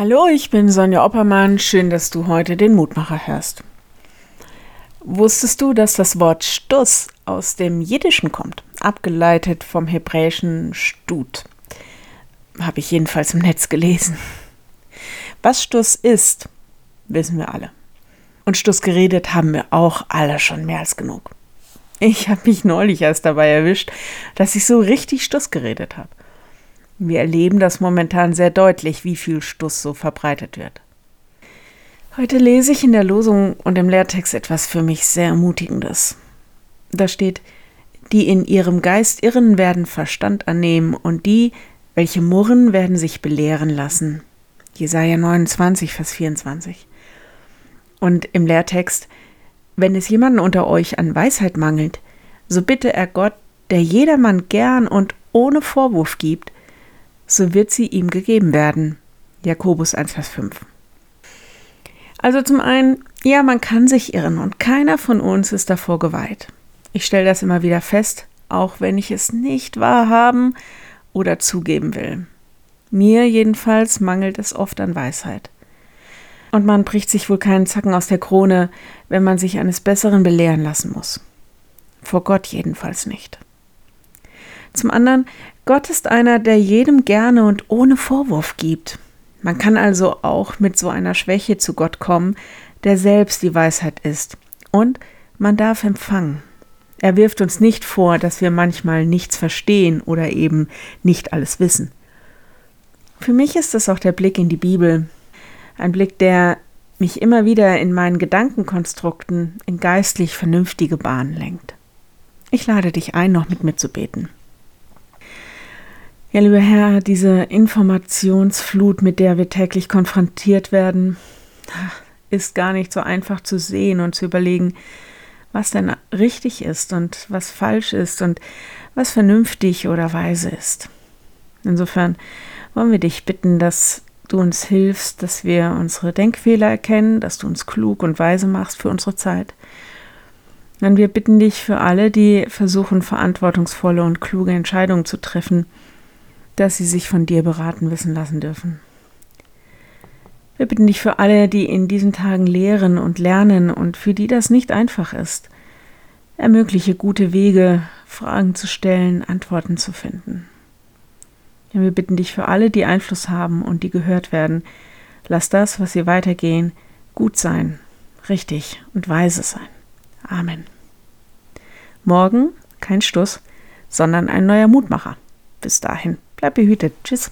Hallo, ich bin Sonja Oppermann. Schön, dass du heute den Mutmacher hörst. Wusstest du, dass das Wort Stuss aus dem Jiddischen kommt, abgeleitet vom hebräischen Stut? Habe ich jedenfalls im Netz gelesen. Was Stuss ist, wissen wir alle. Und Stuss geredet haben wir auch alle schon mehr als genug. Ich habe mich neulich erst dabei erwischt, dass ich so richtig Stuss geredet habe. Wir erleben das momentan sehr deutlich, wie viel Stuss so verbreitet wird. Heute lese ich in der Losung und im Lehrtext etwas für mich sehr Ermutigendes. Da steht, die in ihrem Geist irren, werden Verstand annehmen, und die, welche murren, werden sich belehren lassen. Jesaja 29, Vers 24. Und im Lehrtext, wenn es jemanden unter euch an Weisheit mangelt, so bitte er Gott, der jedermann gern und ohne Vorwurf gibt, so wird sie ihm gegeben werden. Jakobus 1, Vers 5. Also zum einen, ja, man kann sich irren und keiner von uns ist davor geweiht. Ich stelle das immer wieder fest, auch wenn ich es nicht wahrhaben oder zugeben will. Mir jedenfalls mangelt es oft an Weisheit. Und man bricht sich wohl keinen Zacken aus der Krone, wenn man sich eines Besseren belehren lassen muss. Vor Gott jedenfalls nicht. Zum anderen, Gott ist einer, der jedem gerne und ohne Vorwurf gibt. Man kann also auch mit so einer Schwäche zu Gott kommen, der selbst die Weisheit ist. Und man darf empfangen. Er wirft uns nicht vor, dass wir manchmal nichts verstehen oder eben nicht alles wissen. Für mich ist es auch der Blick in die Bibel, ein Blick, der mich immer wieder in meinen Gedankenkonstrukten in geistlich vernünftige Bahnen lenkt. Ich lade dich ein, noch mit mir zu beten. Ja, lieber Herr, diese Informationsflut, mit der wir täglich konfrontiert werden, ist gar nicht so einfach zu sehen und zu überlegen, was denn richtig ist und was falsch ist und was vernünftig oder weise ist. Insofern wollen wir dich bitten, dass du uns hilfst, dass wir unsere Denkfehler erkennen, dass du uns klug und weise machst für unsere Zeit. Und wir bitten dich für alle, die versuchen, verantwortungsvolle und kluge Entscheidungen zu treffen, dass sie sich von dir beraten wissen lassen dürfen. Wir bitten dich für alle, die in diesen Tagen lehren und lernen und für die das nicht einfach ist. Ermögliche gute Wege, Fragen zu stellen, Antworten zu finden. Wir bitten dich für alle, die Einfluss haben und die gehört werden. Lass das, was sie weitergehen, gut sein, richtig und weise sein. Amen. Morgen kein Stuss, sondern ein neuer Mutmacher. Bis dahin. Bleib behütet. Tschüss.